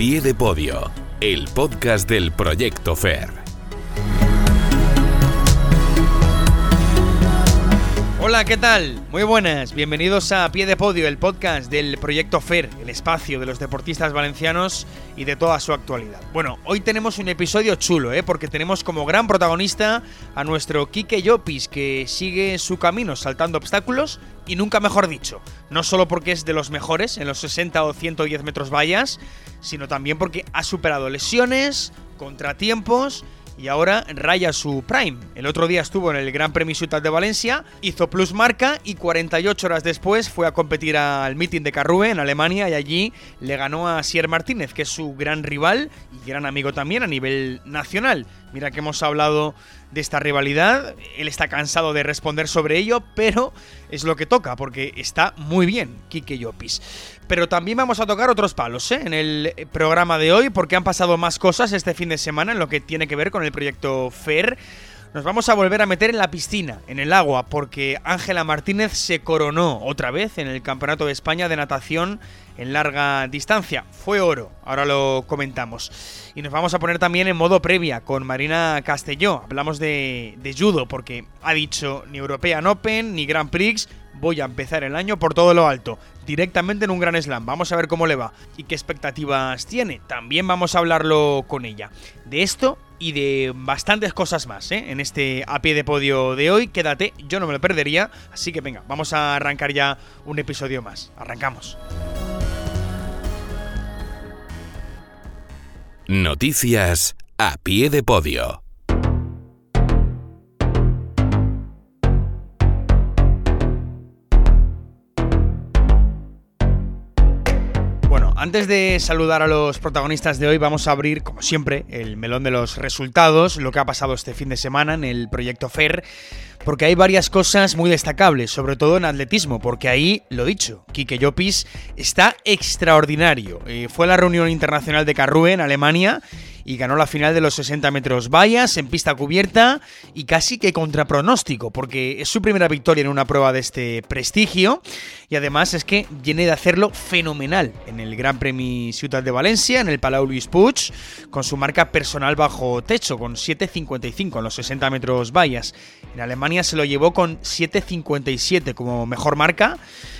pie de podio, el podcast del Proyecto FER. Hola, ¿qué tal? Muy buenas, bienvenidos a Pie de Podio, el podcast del Proyecto FER, el espacio de los deportistas valencianos y de toda su actualidad. Bueno, hoy tenemos un episodio chulo, ¿eh? porque tenemos como gran protagonista a nuestro Quique Llopis, que sigue su camino saltando obstáculos y nunca mejor dicho, no solo porque es de los mejores en los 60 o 110 metros vallas, sino también porque ha superado lesiones, contratiempos y ahora raya su prime. El otro día estuvo en el Gran Premio Ciudad de Valencia, hizo plus marca y 48 horas después fue a competir al meeting de Carrue en Alemania y allí le ganó a Sier Martínez, que es su gran rival y gran amigo también a nivel nacional. Mira que hemos hablado de esta rivalidad. Él está cansado de responder sobre ello, pero es lo que toca, porque está muy bien Kike Llopis. Pero también vamos a tocar otros palos ¿eh? en el programa de hoy, porque han pasado más cosas este fin de semana en lo que tiene que ver con el proyecto FAIR nos vamos a volver a meter en la piscina, en el agua, porque Ángela Martínez se coronó otra vez en el Campeonato de España de Natación en larga distancia. Fue oro, ahora lo comentamos. Y nos vamos a poner también en modo previa con Marina Castelló. Hablamos de, judo, porque ha dicho ni European Open ni Grand Prix. Voy a empezar el año por todo lo alto, directamente en un gran slam. Vamos a ver cómo le va y qué expectativas tiene. También vamos a hablarlo con ella. De esto y de bastantes cosas más ¿eh? en este a pie de podio de hoy. Quédate, yo no me lo perdería. Así que venga, vamos a arrancar ya un episodio más. Arrancamos. Noticias a pie de podio. Antes de saludar a los protagonistas de hoy, vamos a abrir, como siempre, el melón de los resultados, lo que ha pasado este fin de semana en el proyecto FER, porque hay varias cosas muy destacables, sobre todo en atletismo, porque ahí, lo dicho, Kike Llopis está extraordinario. Eh, fue a la reunión internacional de Carrue en Alemania y ganó la final de los 60 metros vallas en pista cubierta y casi que contra pronóstico, porque es su primera victoria en una prueba de este prestigio y además es que viene de hacerlo fenomenal en el Gran Premio Ciudad de Valencia, en el Palau Luis Puig, con su marca personal bajo techo, con 7.55 en los 60 metros vallas. En Alemania se lo llevó con 7.57 como mejor marca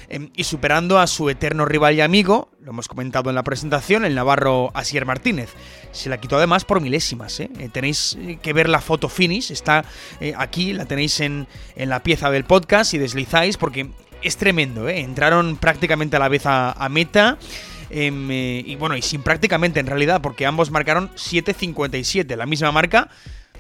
em, y superando a su eterno rival y amigo, lo hemos comentado en la presentación, el navarro Asier Martínez. Se la quitó además por milésimas. ¿eh? Eh, tenéis eh, que ver la foto finish, está aquí, la tenéis en, en la pieza del podcast y deslizáis porque es tremendo. Entraron prácticamente a la vez a, meta. Em, y bueno, y sin prácticamente en realidad, porque ambos marcaron 7.57, la misma marca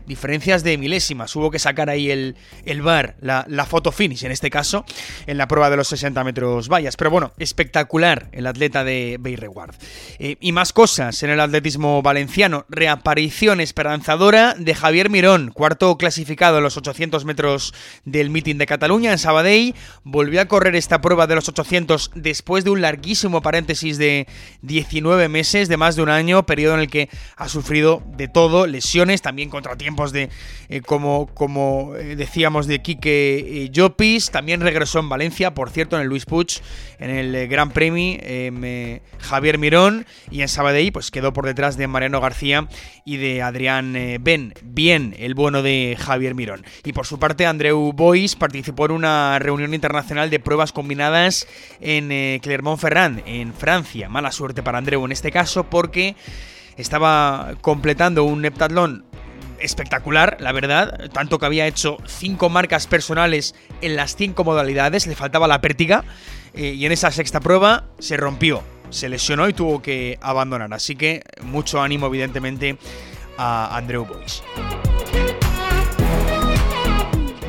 diferencias de milésimas. Hubo que sacar ahí el, el bar, la, foto finish en este caso, en la prueba de los 60 metros vallas. Pero bueno, espectacular el atleta de Beirreguard. Eh, y más cosas en el atletismo valenciano. Reaparición esperanzadora de Javier Mirón, cuarto clasificado en los 800 metros del meeting de Cataluña en Sabadell. Volvió a correr esta prueba de los 800 después de un larguísimo paréntesis de 19 meses, de más de un año, periodo en el que ha sufrido de todo, lesiones, también contratiempos de, eh, como, como eh, decíamos, de Quique eh, Llopis. También regresó en Valencia, por cierto, en el Luis Puig, en el Gran Premio, em, Javier Mirón. Y en Sabadell, pues quedó por detrás de Mariano García y de Adrián Ben. Bien, el bueno de Javier Mirón. Y por su parte, Andreu Bois participó en una reunión internacional de pruebas combinadas en Clermont-Ferrand, en Francia. Mala suerte para Andreu en este caso, porque estaba completando un heptatlón espectacular, la verdad. Tanto que había hecho cinco marcas personales en las cinco modalidades, le faltaba la pértiga. Eh, y en esa sexta prueba se rompió, se lesionó y tuvo que abandonar. Así que mucho ánimo, evidentemente, a Andrew Boyce.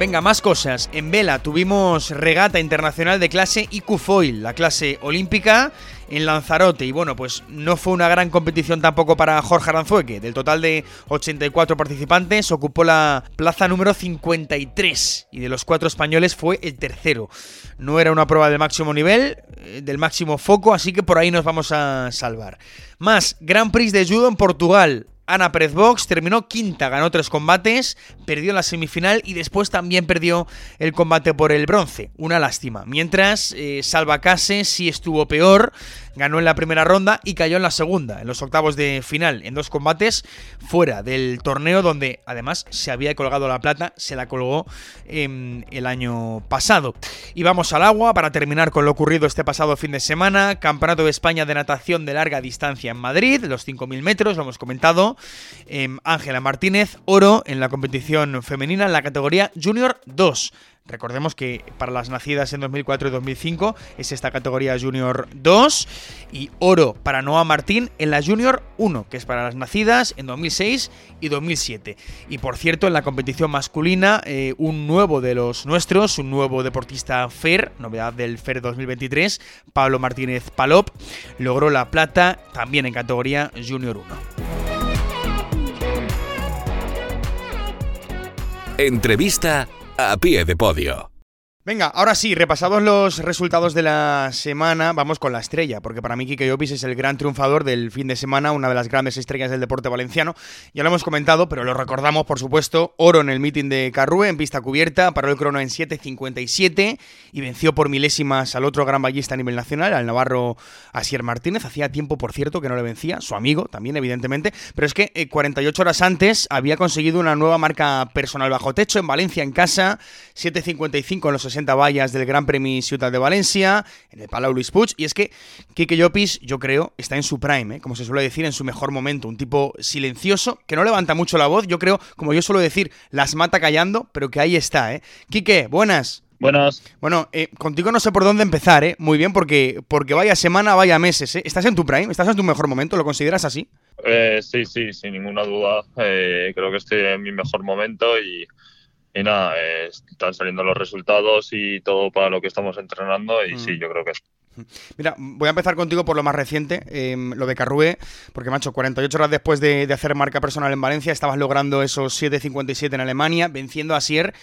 Venga, más cosas. En vela tuvimos regata internacional de clase IQ Foil, la clase olímpica en Lanzarote. Y bueno, pues no fue una gran competición tampoco para Jorge Aranzueque. Del total de 84 participantes, ocupó la plaza número 53 y de los cuatro españoles fue el tercero. No era una prueba del máximo nivel, eh, del máximo foco, así que por ahí nos vamos a salvar. Más, Grand Prix de Judo en Portugal. Ana Pérez Box terminó quinta, ganó tres combates, perdió la semifinal y después también perdió el combate por el bronce. Una lástima. Mientras, eh, Salva Case sí estuvo peor, ganó en la primera ronda y cayó en la segunda, en los octavos de final, en dos combates fuera del torneo donde además se había colgado la plata, se la colgó em, el año pasado. Y vamos al agua para terminar con lo ocurrido este pasado fin de semana, Campeonato de España de natación de larga distancia en Madrid, los 5.000 metros, lo hemos comentado, em, Ángela Martínez, oro en la competición femenina en la categoría Junior 2. Recordemos que para las nacidas en 2004 y 2005 es esta categoría Junior 2 y oro para Noah Martín en la Junior 1, que es para las nacidas en 2006 y 2007. Y por cierto, en la competición masculina, eh, un nuevo de los nuestros, un nuevo deportista FER, novedad del FER 2023, Pablo Martínez Palop, logró la plata también en categoría Junior 1. Entrevista a pie de podio. Venga, ahora sí, repasados los resultados de la semana, vamos con la estrella, porque para mí Kike Llopis es el gran triunfador del fin de semana, una de las grandes estrellas del deporte valenciano. Ya lo hemos comentado, pero lo recordamos, por supuesto, oro en el meeting de Carrue en pista cubierta, paró el crono en 7.57 y venció por milésimas al otro gran ballista a nivel nacional, al navarro Asier Martínez. Hacía tiempo, por cierto, que no le vencía, su amigo también, evidentemente, pero es que 48 eh, horas antes había conseguido una nueva marca personal bajo techo en Valencia, en casa, 7.55 en los 60 vallas del Gran Premio Ciudad de Valencia, en el Palau Luis Puig. Y es que Kike Llopis, yo creo, está en su prime, ¿eh? como se suele decir, en su mejor momento. Un tipo silencioso, que no levanta mucho la voz. Yo creo, como yo suelo decir, las mata callando, pero que ahí está, ¿eh? Quique, buenas. Buenas. Bueno, eh, contigo no sé por dónde empezar, ¿eh? Muy bien, porque, porque vaya semana, vaya meses, ¿eh? ¿Estás en tu prime? ¿Estás en tu mejor momento? ¿Lo consideras así? Eh, sí, sí, sin ninguna duda. Eh, creo que estoy en mi mejor momento y, y nada, eh, están saliendo los resultados y todo para lo que estamos entrenando y sí, mm. yo creo que Mira, voy a empezar contigo por lo más reciente, em, lo de Carrue, porque macho, 48 horas después de, hacer marca personal en Valencia, estabas logrando esos 7.57 en Alemania, venciendo a Sier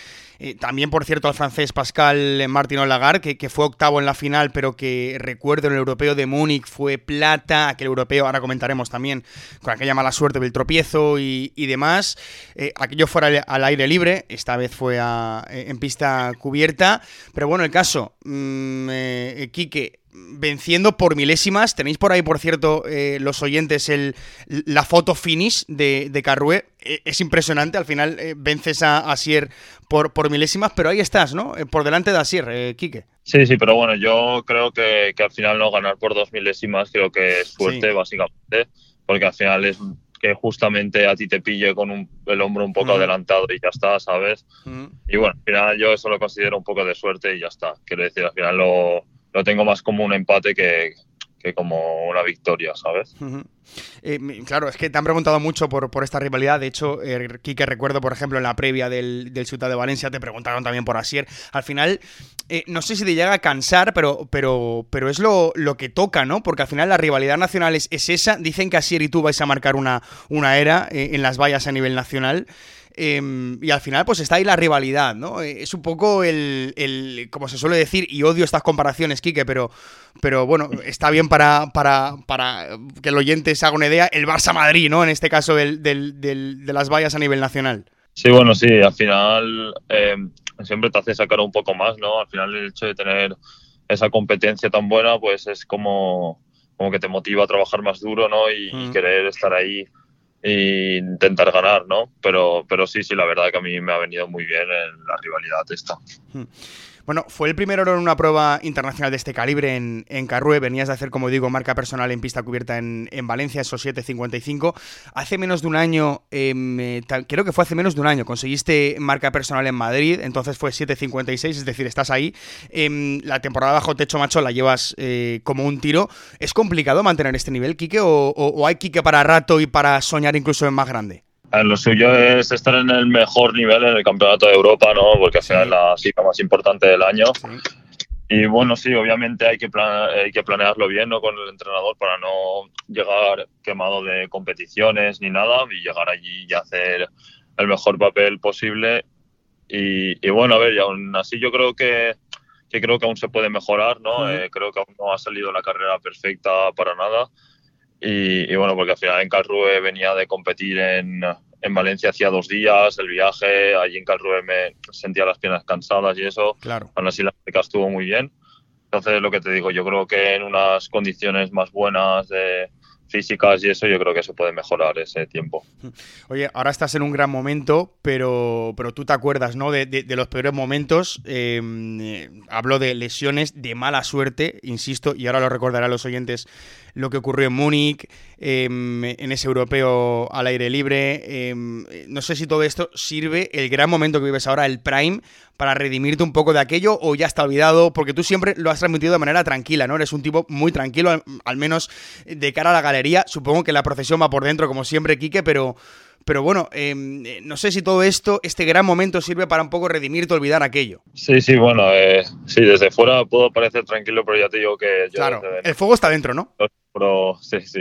eh, también, por cierto, al francés Pascal Martin Lagarde, que, fue octavo en la final, pero que recuerdo en el europeo de Múnich fue plata, aquel europeo, ahora comentaremos también, con aquella mala suerte del tropiezo y, demás. Eh, aquello fuera al, aire libre, esta vez fue en pista cubierta, pero bueno, el caso, mmm, Quique, venciendo por milésimas. Tenéis por ahí, por cierto, eh, los oyentes, el, la foto finish de, de Carrue. E, es impresionante, al final eh, vences a Asier por, por milésimas, pero ahí estás, ¿no? Eh, por delante de Asier, eh, Quique. Sí, sí, pero bueno, yo creo que, al final no ganar por dos milésimas creo que es fuerte, básicamente, porque al final es que justamente a ti te pille con el hombro un poco adelantado y ya está, ¿sabes? Y bueno, al final yo eso lo considero un poco de suerte y ya está. Quiero decir, al final lo, lo tengo más como un empate que, que como una victoria, ¿sabes? Eh, claro, es que te han preguntado mucho por, por esta rivalidad. De hecho, eh, recuerdo, por ejemplo, en la previa del, del Ciudad de Valencia, te preguntaron también por Asier. Al final, eh, no sé si te llega a cansar, pero, pero, pero es lo, lo que toca, ¿no? Porque al final la rivalidad nacional es, esa. Dicen que Asier y tú vais a marcar una, una era en las vallas a nivel nacional. Em, y al final, pues está ahí la rivalidad, ¿no? Eh, es un poco el, como se suele decir, y odio estas comparaciones, Quique, pero, pero bueno, está bien para, para, para que el oyente se haga una idea, el Barça-Madrid, ¿no? En este caso, del, de las vallas a nivel nacional. Sí, bueno, sí, al final em, siempre te hace sacar un poco más, ¿no? Al final el hecho de tener esa competencia tan buena, pues es como, como que te motiva a trabajar más duro, ¿no? Y, y mm. querer estar ahí e intentar ganar, ¿no? Pero, pero sí, sí, la verdad que a mí me ha venido muy bien en la rivalidad esta. Bueno, fue el primer oro en una prueba internacional de este calibre en, en Carrue. Venías de hacer, como digo, marca personal en pista cubierta en, Valencia, esos 7.55. Hace menos de un año, em, eh, creo que fue hace menos de un año, conseguiste marca personal en Madrid, entonces fue 7.56, es decir, estás ahí. Em, la temporada bajo techo macho la llevas eh, como un tiro. ¿Es complicado mantener este nivel, Quique, o, o hay Quique para rato y para soñar incluso en más grande? Lo suyo es estar en el mejor nivel en el Campeonato de Europa, ¿no? Porque al final es la cita más importante del año. Y bueno, sí, obviamente hay que, hay que planearlo bien ¿no? con el entrenador para no llegar quemado de competiciones ni nada y llegar allí y hacer el mejor papel posible. Y, y bueno, a ver, y aún así yo creo que, que creo que aún se puede mejorar, ¿no? Eh, creo que aún no ha salido la carrera perfecta para nada Y, bueno, porque al final en Calrue venía de competir en, en Valencia hacía dos días, el viaje, allí en Calrue me sentía las piernas cansadas y eso. Claro. Aún así la práctica estuvo muy bien. Entonces, lo que te digo, yo creo que en unas condiciones más buenas de, físicas y eso, yo creo que se puede mejorar ese tiempo. Oye, ahora estás en un gran momento, pero, pero tú te acuerdas, ¿no? De, los peores momentos. Em, eh, hablo de lesiones de mala suerte, insisto, y ahora lo recordaré a los oyentes lo que ocurrió en Múnich, em, en ese europeo al aire libre. Em, no sé si todo esto sirve, el gran momento que vives ahora, el Prime, para redimirte un poco de aquello o ya está olvidado, porque tú siempre lo has transmitido de manera tranquila, ¿no? Eres un tipo muy tranquilo, al, menos de cara a la galería. Supongo que la procesión va por dentro, como siempre, Quique, pero... Pero bueno, em, no sé si todo esto, este gran momento sirve para un poco redimirte, olvidar aquello. Sí, sí, bueno, eh, sí, desde fuera puedo parecer tranquilo, pero ya te digo que... Yo claro, el fuego está dentro, ¿no? Pero, sí, sí.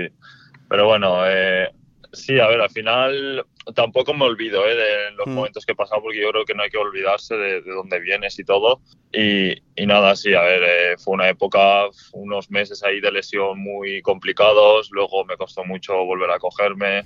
Pero bueno, eh, sí, a ver, al final tampoco me olvido eh, de los mm. momentos que he pasado porque yo creo que no hay que olvidarse de, dónde vienes y todo. Y, nada, sí, a ver, eh, fue una época, unos meses ahí de lesión muy complicados, luego me costó mucho volver a cogerme,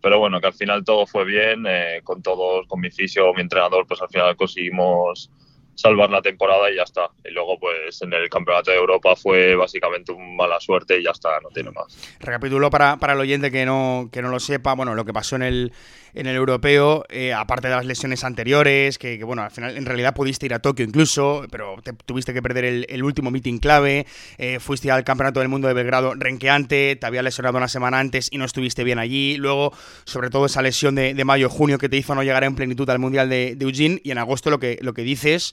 pero bueno, que al final todo fue bien, eh, con todos, con mi fisio, mi entrenador, pues al final conseguimos salvar la temporada y ya está. Y luego, pues en el Campeonato de Europa fue básicamente una mala suerte y ya está, no tiene más. Recapitulo para, para el oyente que no, que no lo sepa, bueno, lo que pasó en el, en el europeo, eh, aparte de las lesiones anteriores, que, bueno, al final en realidad pudiste ir a Tokio incluso, pero tuviste que perder el, último meeting clave, eh, fuiste al Campeonato del Mundo de Belgrado renqueante, te había lesionado una semana antes y no estuviste bien allí, luego sobre todo esa lesión de, mayo-junio que te hizo no llegar en plenitud al Mundial de, Eugene y en agosto lo que, lo que dices,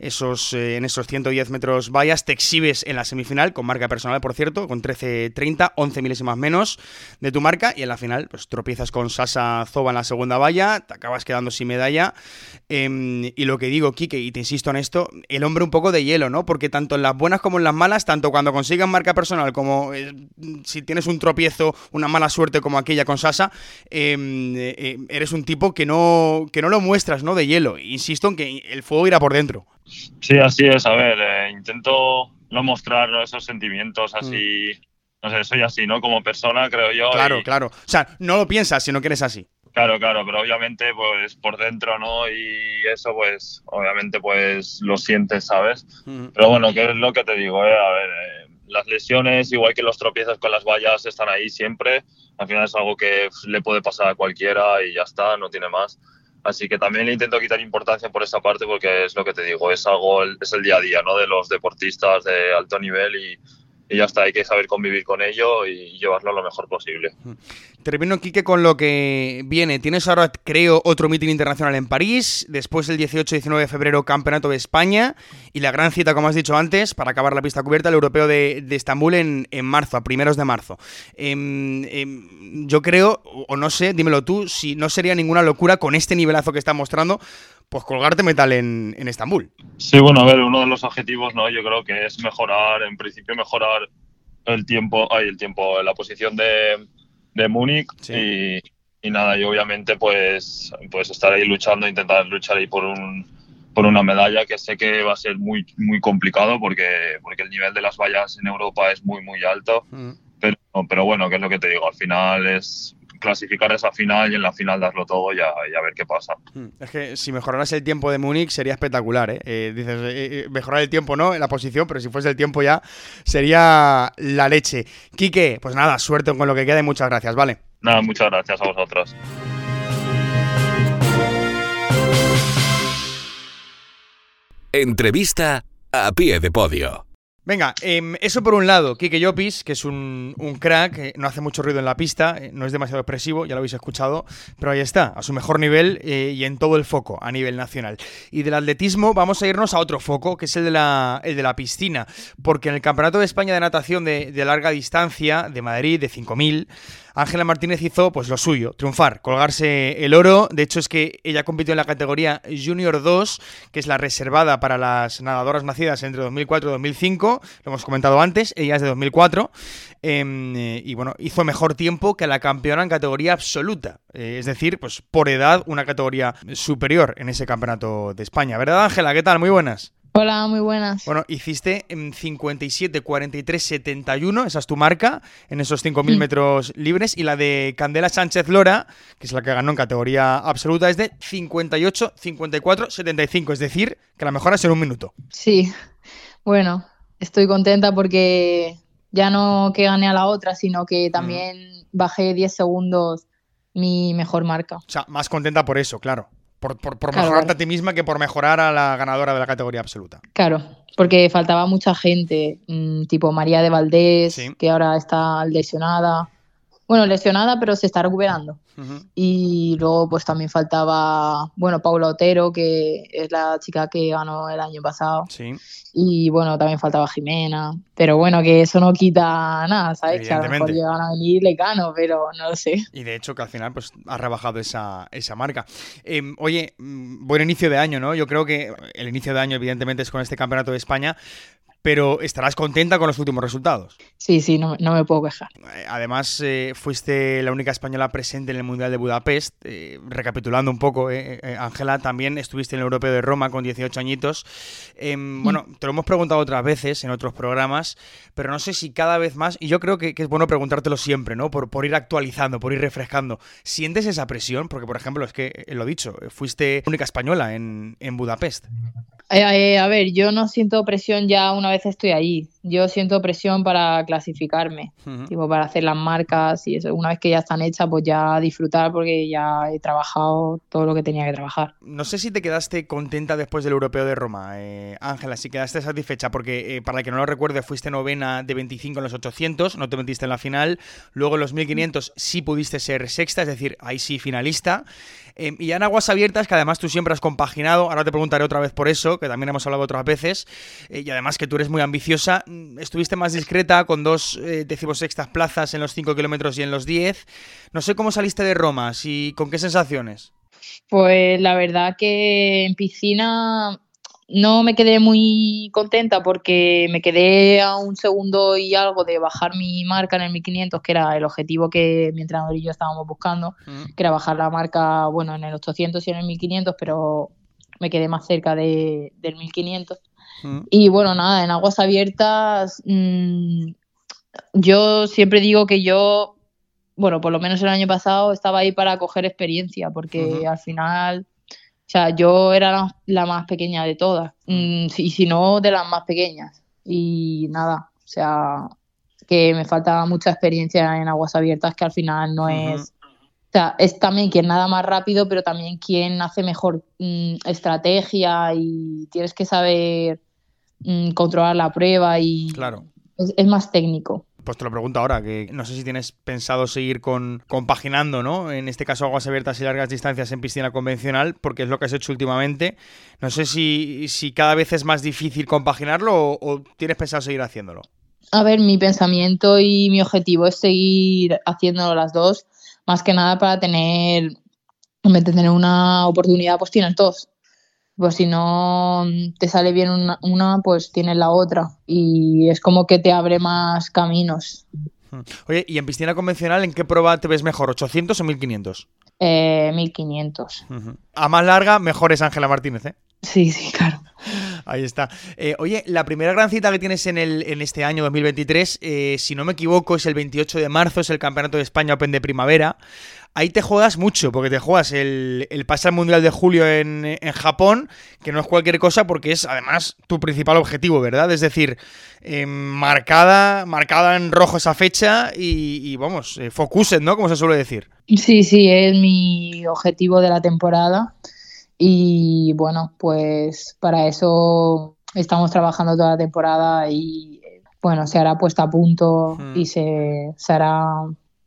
esos, eh, en esos 110 metros vallas, te exhibes en la semifinal con marca personal, por cierto, con 13.30, 11 milésimas menos de tu marca y en la final pues tropiezas con Sasa Zoba en la segunda valla, te acabas quedando sin medalla. Em, y lo que digo, Kike, y te insisto en esto, el hombre un poco de hielo, ¿no? Porque tanto en las buenas como en las malas, tanto cuando consigas marca personal como eh, si tienes un tropiezo, una mala suerte como aquella con Sasa, em, eh, eres un tipo que no, que no lo muestras, ¿no? De hielo. Insisto en que el fuego irá por dentro. Sí, así es. A ver, eh, intento no mostrar esos sentimientos así. Mm. No sé, soy así, ¿no? Como persona, creo yo. Claro, claro. O sea, no lo piensas, sino que eres así. Claro, claro, pero obviamente pues por dentro, ¿no? Y eso pues obviamente pues lo sientes, ¿sabes? Pero bueno, ¿qué es lo que te digo? Eh? A ver, eh, las lesiones, igual que los tropiezos con las vallas, están ahí siempre. Al final es algo que le puede pasar a cualquiera y ya está, no tiene más. Así que también le intento quitar importancia por esa parte porque es lo que te digo, es algo, es el día a día, ¿no? De los deportistas de alto nivel y y ya está, hay que saber convivir con ello y llevarlo lo mejor posible. Termino, Quique, con lo que viene. Tienes ahora, creo, otro meeting internacional en París, después el 18-19 de febrero Campeonato de España y la gran cita, como has dicho antes, para acabar la pista cubierta, el Europeo de, Estambul en, marzo, a primeros de marzo. Em, em, yo creo, o no sé, dímelo tú, si no sería ninguna locura con este nivelazo que está mostrando, pues colgarte metal en, en, Estambul. Sí, bueno, a ver, uno de los objetivos, ¿no? Yo creo que es mejorar, en principio mejorar el tiempo, ay, el tiempo, la posición de, de Múnich y, y, nada, y obviamente pues, pues estar ahí luchando, intentar luchar ahí por un por una medalla que sé que va a ser muy muy complicado porque porque el nivel de las vallas en Europa es muy muy alto. Mm. Pero, pero bueno, que es lo que te digo, al final es clasificar esa final y en la final darlo todo y a, ver qué pasa. Hmm. Es que si mejoraras el tiempo de Múnich sería espectacular, ¿eh? eh dices, eh, eh, mejorar el tiempo no en la posición, pero si fuese el tiempo ya sería la leche. Quique, pues nada, suerte con lo que queda y muchas gracias, ¿vale? Nada, muchas gracias a vosotros. Entrevista a pie de podio. Venga, em, eso por un lado, Kike Llopis, que es un, crack, eh, no hace mucho ruido en la pista, eh, no es demasiado expresivo, ya lo habéis escuchado, pero ahí está, a su mejor nivel eh, y en todo el foco a nivel nacional. Y del atletismo vamos a irnos a otro foco, que es el de la, el de la piscina, porque en el Campeonato de España de Natación de, de larga distancia de Madrid, de 5000, Ángela Martínez hizo pues lo suyo, triunfar, colgarse el oro. De hecho es que ella compitió en la categoría Junior 2, que es la reservada para las nadadoras nacidas entre 2004 y 2005. Lo hemos comentado antes, ella es de 2004. Em, eh, y bueno, hizo mejor tiempo que la campeona en categoría absoluta. Eh, es decir, pues por edad una categoría superior en ese campeonato de España. ¿Verdad Ángela? ¿Qué tal? Muy buenas. Hola, muy buenas. Bueno, hiciste en 57, 43, 71, esa es tu marca, en esos 5.000 metros libres, y la de Candela Sánchez Lora, que es la que ganó en categoría absoluta, es de 58, 54, 75, es decir, que la mejora es en un minuto. Sí, bueno, estoy contenta porque ya no que gané a la otra, sino que también bajé 10 segundos mi mejor marca. O sea, más contenta por eso, claro. Por, mejorarte a ti misma que por mejorar a la ganadora de la categoría absoluta. Claro, porque faltaba mucha gente, mm, tipo María de Valdés, que ahora está lesionada. Bueno, lesionada, pero se está recuperando. Y luego pues también faltaba, bueno, Paula Otero, que es la chica que ganó el año pasado. Sí. Y bueno, también faltaba Jimena. Pero bueno, que eso no quita nada, ¿sabes? Que a lo mejor llegan a venir Lecano, pero no lo sé. Y de hecho que al final pues ha rebajado esa, esa marca. Em, oye, mm, buen inicio de año, ¿no? Yo creo que el inicio de año evidentemente es con este Campeonato de España, pero estarás contenta con los últimos resultados. Sí, sí, no, me puedo quejar. Eh, además, eh, fuiste la única española presente en el Mundial de Budapest. Eh, recapitulando un poco, Ángela, también estuviste en el Europeo de Roma con 18 añitos. Em, bueno, te lo hemos preguntado otras veces en otros programas, pero no sé si cada vez más, y yo creo que, es bueno preguntártelo siempre, ¿no? Por, por, ir actualizando, por ir refrescando. ¿Sientes esa presión? Porque, por ejemplo, es que, lo dicho, fuiste única española en, en Budapest. A ver, yo no siento presión ya una vez estoy ahí. Yo siento presión para clasificarme, tipo para hacer las marcas y eso. Una vez que ya están hechas, pues ya disfrutar porque ya he trabajado todo lo que tenía que trabajar. No sé si te quedaste contenta después del Europeo de Roma, eh, Ángela, si quedaste satisfecha, porque eh, para el que no lo recuerde, fuiste novena de 25 en los 800, no te metiste en la final. Luego en los 1500 sí pudiste ser sexta, es decir, ahí sí finalista. Y ya en aguas abiertas, que además tú siempre has compaginado, ahora te preguntaré otra vez por eso, que también hemos hablado otras veces, eh, y además que tú eres muy ambiciosa, mm, estuviste más discreta con dos eh, decimosextas plazas en los 5 kilómetros y en los 10. No sé cómo saliste de Roma, y con qué sensaciones. Pues la verdad que en piscina no me quedé muy contenta porque me quedé a un segundo y algo de bajar mi marca en el 1500, que era el objetivo que mi entrenador y yo estábamos buscando, mm. que era bajar la marca, bueno, en el 800 y en el 1500, pero me quedé más cerca de, del 1500. Mm. Y bueno, nada, en aguas abiertas, mm, yo siempre digo que yo, bueno, por lo menos el año pasado estaba ahí para coger experiencia, porque al final o sea, yo era la, más pequeña de todas, mm, y si no, de las más pequeñas. Y nada, o sea, que me falta mucha experiencia en aguas abiertas, que al final no es... O sea, es también quien nada más rápido, pero también quien hace mejor mm, estrategia y tienes que saber mm, controlar la prueba y claro. es más técnico. Pues te lo pregunto ahora, que no sé si tienes pensado seguir con compaginando, ¿no? En este caso aguas abiertas y largas distancias en piscina convencional, porque es lo que has hecho últimamente. No sé si, si cada vez es más difícil compaginarlo o, tienes pensado seguir haciéndolo. A ver, mi pensamiento y mi objetivo es seguir haciéndolo las dos, más que nada para tener, en vez de tener una oportunidad, pues tienes dos pues si no te sale bien una, pues tienes la otra y es como que te abre más caminos. Hmm. Oye, ¿y en piscina convencional en qué prueba te ves mejor, 800 o 1500? Eh, 1500. A más larga, mejor es Ángela Martínez, ¿eh? Sí, sí, claro. Ahí está. Eh, oye, la primera gran cita que tienes en, el, en este año 2023, eh, si no me equivoco, es el 28 de marzo, es el Campeonato de España Open de Primavera ahí te juegas mucho, porque te juegas el, el pase al Mundial de Julio en, Japón, que no es cualquier cosa, porque es además tu principal objetivo, ¿verdad? Es decir, eh, marcada, marcada en rojo esa fecha y, vamos, eh, focused, ¿no? Como se suele decir. Sí, sí, es mi objetivo de la temporada. Y bueno, pues para eso estamos trabajando toda la temporada y bueno, se hará puesta a punto hmm. y se, se hará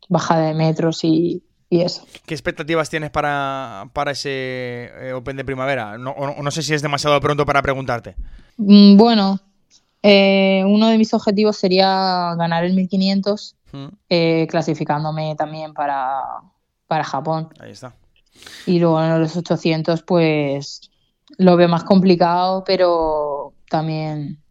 bajada de metros y, eso. ¿Qué expectativas tienes para, ese eh, Open de primavera? No, no, sé si es demasiado pronto para preguntarte. Mm, bueno, eh, uno de mis objetivos sería ganar el 1500, mm. eh, clasificándome también para, para Japón. Ahí está. Y luego en los 800, pues lo veo más complicado, pero también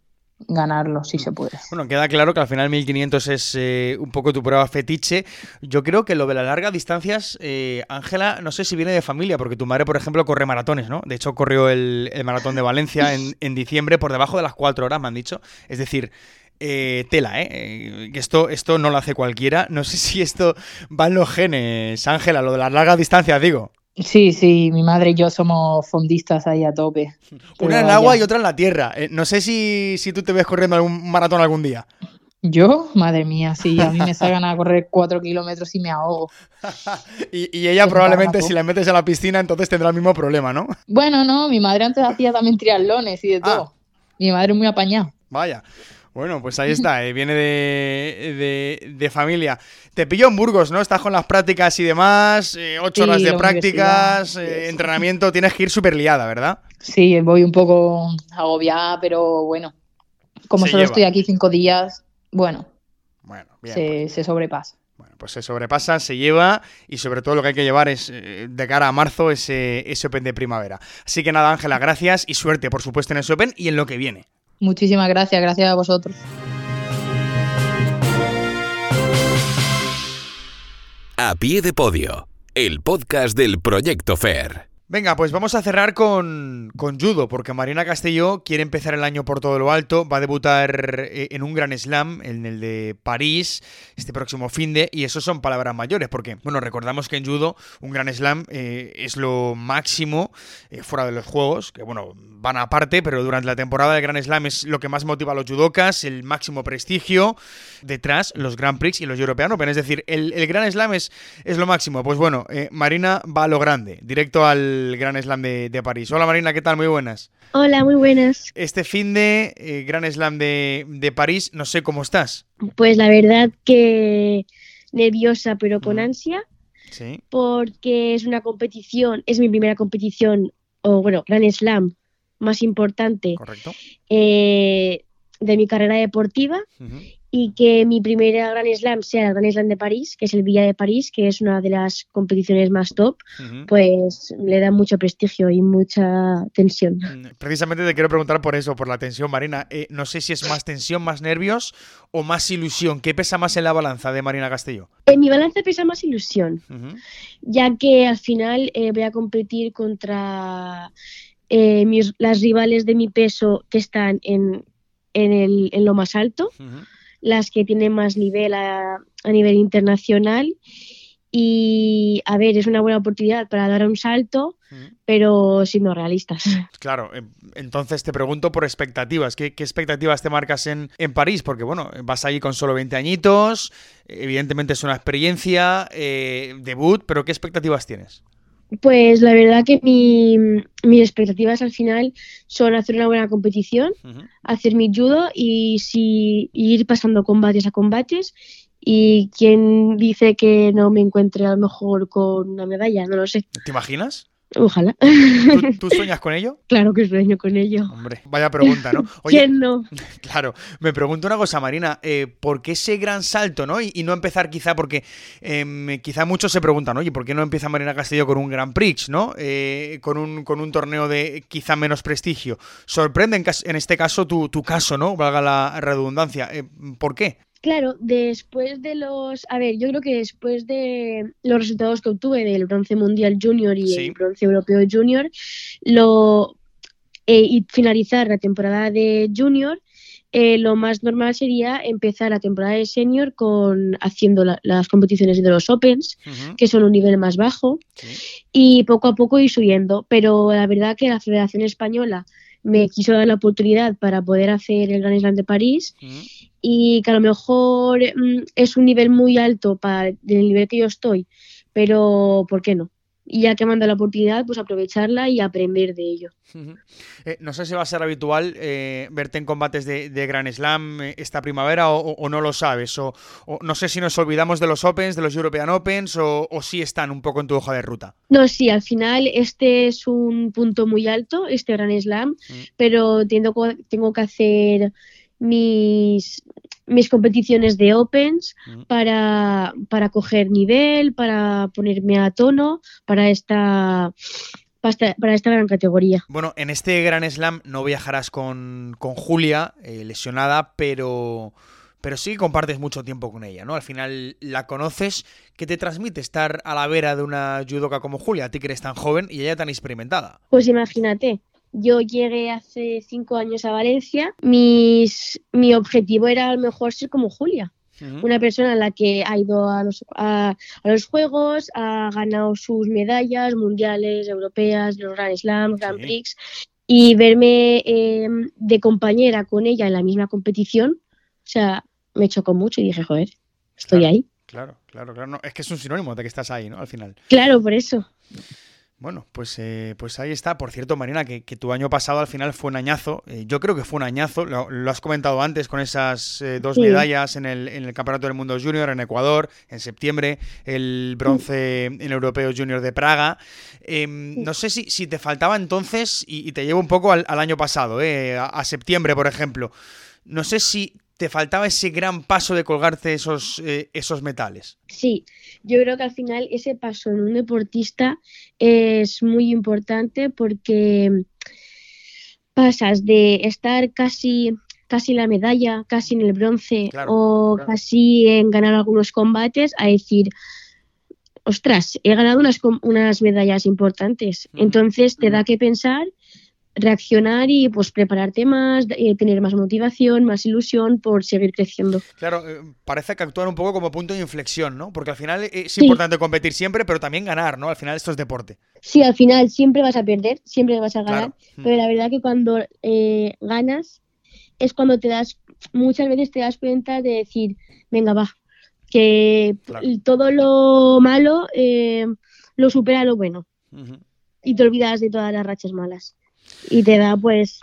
ganarlo, si se puede. Bueno, queda claro que al final 1500 es eh, un poco tu prueba fetiche. Yo creo que lo de las largas distancias, eh, Ángela, no sé si viene de familia, porque tu madre, por ejemplo, corre maratones, ¿no? De hecho, corrió el, maratón de Valencia en, en, diciembre por debajo de las cuatro horas, me han dicho. Es decir, eh, tela, ¿eh? Esto, esto no lo hace cualquiera. No sé si esto va en los genes, Ángela, lo de las largas distancias, digo. Sí, sí, mi madre y yo somos fondistas ahí a tope. Una en el agua y otra en la tierra. Eh, no sé si, si tú te ves corriendo algún maratón algún día. ¿Yo? Madre mía, sí, a mí me salgan a correr cuatro kilómetros y me ahogo. y, ella probablemente si la metes a la piscina entonces tendrá el mismo problema, ¿no? Bueno, no, mi madre antes hacía también triatlones y de ah. todo. Mi madre es muy apañada. Vaya. Bueno, pues ahí está, eh, viene de, familia. Te pillo en Burgos, ¿no? Estás con las prácticas y demás, eh, ocho horas de prácticas, eh, entrenamiento, tienes que ir súper liada, ¿verdad? Sí, voy un poco agobiada, pero bueno, como solo estoy aquí cinco días, bueno, bueno se, se, sobrepasa. Bueno, pues se sobrepasa, se lleva y sobre todo lo que hay que llevar es de cara a marzo ese, ese Open de primavera. Así que nada, Ángela, gracias y suerte, por supuesto, en ese Open y en lo que viene. Muchísimas gracias, gracias a vosotros. A pie de podio, el podcast del Proyecto Fair. Venga, pues vamos a cerrar con, con, judo, porque Marina Castelló quiere empezar el año por todo lo alto, va a debutar eh, en un gran slam, en el de París, este próximo fin de, y eso son palabras mayores, porque, bueno, recordamos que en judo un gran slam eh, es lo máximo eh, fuera de los juegos, que bueno, van aparte, pero durante la temporada del gran slam es lo que más motiva a los judokas, el máximo prestigio, detrás los Grand Prix y los European Open, es decir, el, el gran slam es, es lo máximo. Pues bueno, Marina va a lo grande, directo al Gran Slam de, París. Hola Marina, ¿qué tal? Muy buenas. Hola, muy buenas. Este fin de eh, Gran Slam de, París, no sé cómo estás. Pues la verdad que nerviosa, pero con mm. ansia. Sí. Porque es una competición, es mi primera competición, o bueno, Gran Slam más importante eh, de mi carrera deportiva y que mi primera Gran Slam sea el Gran Slam de París, que es el Villa de París, que es una de las competiciones más top, pues le da mucho prestigio y mucha tensión. Mm, precisamente te quiero preguntar por eso, por la tensión, Marina. Eh, no sé si es más tensión, más nervios o más ilusión. ¿Qué pesa más en la balanza de Marina Castelló? En mi balanza pesa más ilusión, ya que al final eh, voy a competir contra eh, las rivales de mi peso que están en, el, en lo más alto las que tienen más nivel a, nivel internacional. Y a ver, es una buena oportunidad para dar un salto, pero siendo realistas. Claro, em, entonces te pregunto por expectativas. ¿Qué, expectativas te marcas en, en, París? Porque bueno, vas ahí con solo 20 añitos, evidentemente es una experiencia, eh, debut, pero ¿qué expectativas tienes? Pues la verdad que mi, mis expectativas al final son hacer una buena competición, hacer mi judo y, si, ir pasando combates a combates. Y quien dice que no me encuentre a lo mejor con una medalla, no lo sé. ¿Te imaginas? Ojalá. ¿Tú, sueñas con ello? Claro que sueño con ello. Hombre, vaya pregunta, ¿no? ¿Quién no? Claro, me pregunto una cosa, Marina, eh, ¿por qué ese gran salto, no? Y, no empezar quizá porque em, quizá muchos se preguntan, oye, ¿por qué no empieza Marina Castillo con un Grand Prix, no? Eh, con, un, con un torneo de quizá menos prestigio. Sorprende en, este caso tu, tu, caso, ¿no? Valga la redundancia. Eh, ¿Por qué? Claro, después de los. A ver, yo creo que después de los resultados que obtuve del bronce mundial junior y el bronce europeo junior, lo, eh, y finalizar la temporada de junior, eh, lo más normal sería empezar la temporada de senior con haciendo las competiciones de los Opens, que son un nivel más bajo, y poco a poco ir subiendo. Pero la verdad que la Federación Española me quiso dar la oportunidad para poder hacer el Grand Slam de París y que a lo mejor mm, es un nivel muy alto para el nivel que yo estoy, pero ¿por qué no? Y ya que manda la oportunidad, pues aprovecharla y aprender de ello. Eh, no sé si va a ser habitual eh, verte en combates de, de Grand Slam eh, esta primavera o, no lo sabes. O, no sé si nos olvidamos de los Opens, de los European Opens o, si están un poco en tu hoja de ruta. No, sí, al final este es un punto muy alto, este Grand Slam, mm. pero tengo, tengo que hacer mis, mis competiciones de Opens mm. para, para coger nivel, para ponerme a tono para esta para esta, gran categoría. Bueno, en este Gran Slam no viajarás con, Julia, eh, lesionada, pero, pero sí compartes mucho tiempo con ella, ¿no? Al final la conoces. ¿Qué te transmite estar a la vera de una judoka como Julia? A ti que eres tan joven y ella tan experimentada. Pues imagínate, yo llegué hace cinco años a Valencia. Mis, mi objetivo era a lo mejor ser como Julia. Una persona a la que ha ido a los, a, los Juegos, ha ganado sus medallas mundiales, europeas, los Grand Slam, Grand Prix, y verme em, de compañera con ella en la misma competición, o sea, me chocó mucho y dije, joder, estoy ahí. Claro, claro, claro. es que es un sinónimo de que estás ahí, ¿no? Al final. Claro, por eso. Bueno, pues, eh, pues ahí está. Por cierto, Marina, que, tu año pasado al final fue un añañazo. Eh, yo creo que fue un añazo. Lo, has comentado antes con esas eh, dos medallas en el, en el, Campeonato del Mundo Junior en Ecuador en septiembre, el bronce en el Europeo Junior de Praga. Em, no sé si, si, te faltaba entonces, y, te llevo un poco al, año pasado, a, a septiembre, por ejemplo. No sé si te faltaba ese gran paso de colgarte esos, eh, esos metales. Sí, yo creo que al final ese paso en un deportista es muy importante porque pasas de estar casi casi la medalla, casi en el bronce o casi en ganar algunos combates a decir, ostras, he ganado unas, unas medallas importantes. Entonces te da que pensar reaccionar y pues prepararte más, eh, tener más motivación, más ilusión por seguir creciendo. Claro, eh, parece que actuar un poco como punto de inflexión, ¿no? Porque al final es importante competir siempre, pero también ganar, ¿no? Al final esto es deporte. Sí, al final siempre vas a perder, siempre vas a ganar, pero la verdad que cuando eh, ganas es cuando te das, muchas veces te das cuenta de decir, venga, va, que todo lo malo lo supera lo bueno. Y te olvidas de todas las rachas malas y te da pues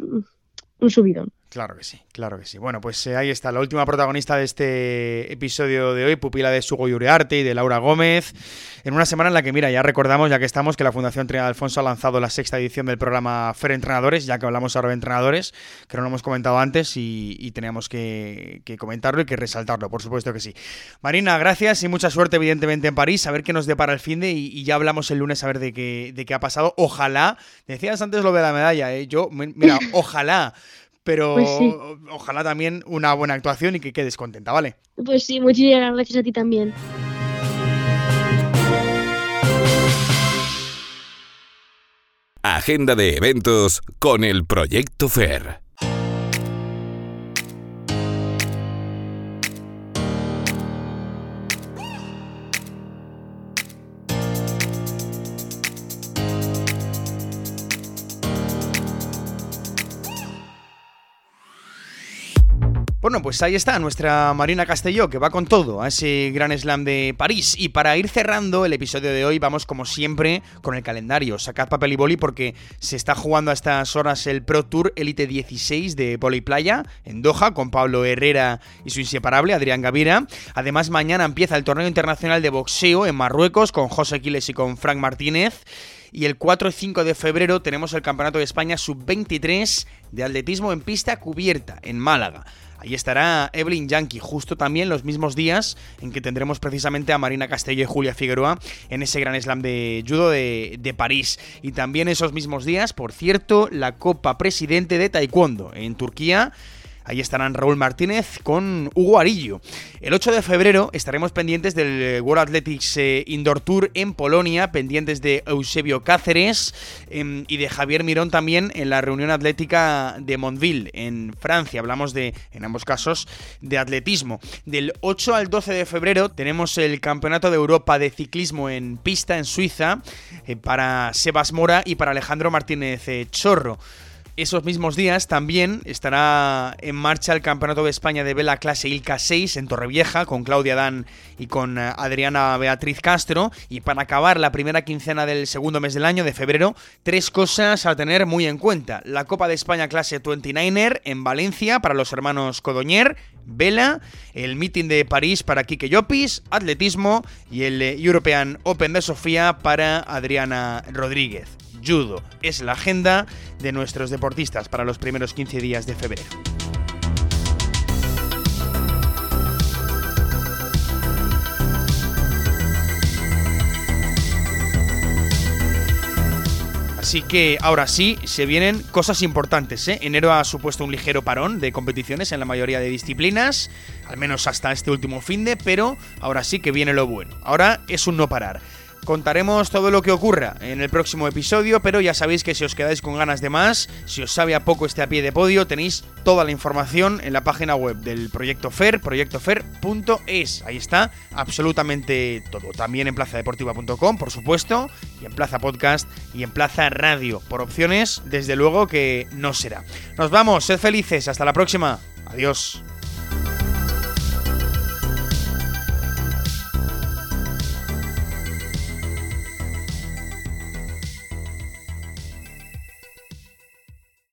un subidón. Claro que sí, claro que sí. Bueno, pues eh, ahí está la última protagonista de este episodio de hoy, pupila de Sugo Yuriarte y de Laura Gómez, en una semana en la que, mira, ya recordamos, ya que estamos, que la Fundación Trinidad Alfonso ha lanzado la sexta edición del programa Fer Entrenadores, ya que hablamos ahora de entrenadores, que no lo hemos comentado antes y, teníamos que, comentarlo y que resaltarlo, por supuesto que sí. Marina, gracias y mucha suerte, evidentemente, en París, a ver qué nos depara el fin de y, ya hablamos el lunes a ver de qué, de qué ha pasado. Ojalá, decías antes lo de la medalla, ¿eh? yo, mira, ojalá pero pues ojalá también una buena actuación y que quedes contenta, ¿vale? Pues sí, muchísimas gracias a ti también. Agenda de eventos con el Proyecto FER. Bueno, pues ahí está nuestra Marina Castelló, que va con todo a ese Gran Slam de París. Y para ir cerrando el episodio de hoy, vamos como siempre con el calendario. Sacad papel y boli porque se está jugando a estas horas el Pro Tour Elite 16 de Boli Playa en Doha con Pablo Herrera y su inseparable Adrián Gavira. Además, mañana empieza el torneo internacional de boxeo en Marruecos con José Quiles y con Frank Martínez. Y el 4 y 5 de febrero tenemos el Campeonato de España Sub-23 de atletismo en pista cubierta en Málaga. Ahí estará Evelyn Yankee, justo también los mismos días en que tendremos precisamente a Marina Castello y Julia Figueroa en ese gran slam de judo de, de París. Y también esos mismos días, por cierto, la Copa Presidente de Taekwondo en Turquía Ahí estarán Raúl Martínez con Hugo Arillo. El 8 de febrero estaremos pendientes del World Athletics eh, Indoor Tour en Polonia, pendientes de Eusebio Cáceres em, y de Javier Mirón también en la reunión atlética de Montville, en Francia. Hablamos de, en ambos casos, de atletismo. Del 8 al 12 de febrero tenemos el Campeonato de Europa de Ciclismo en pista en Suiza eh, para Sebas Mora y para Alejandro Martínez eh, Chorro. Esos mismos días también estará en marcha el Campeonato de España de Vela Clase Ilca 6 en Torrevieja con Claudia Dan y con eh, Adriana Beatriz Castro. Y para acabar la primera quincena del segundo mes del año, de febrero, tres cosas a tener muy en cuenta. La Copa de España Clase 29er en Valencia para los hermanos Codoñer, Vela, el meeting de París para Kike Llopis, atletismo y el eh, European Open de Sofía para Adriana Rodríguez judo. Es la agenda de nuestros deportistas para los primeros 15 días de febrero. Así que ahora sí, se vienen cosas importantes. ¿eh? Enero ha supuesto un ligero parón de competiciones en la mayoría de disciplinas, al menos hasta este último fin de, pero ahora sí que viene lo bueno. Ahora es un no parar. Contaremos todo lo que ocurra en el próximo episodio, pero ya sabéis que si os quedáis con ganas de más, si os sabe a poco este a pie de podio, tenéis toda la información en la página web del Proyecto FER, proyectofer.es. Ahí está absolutamente todo. También en plazadeportiva.com, por supuesto, y en Plaza Podcast y en Plaza Radio. Por opciones, desde luego que no será. Nos vamos, sed felices, hasta la próxima. Adiós.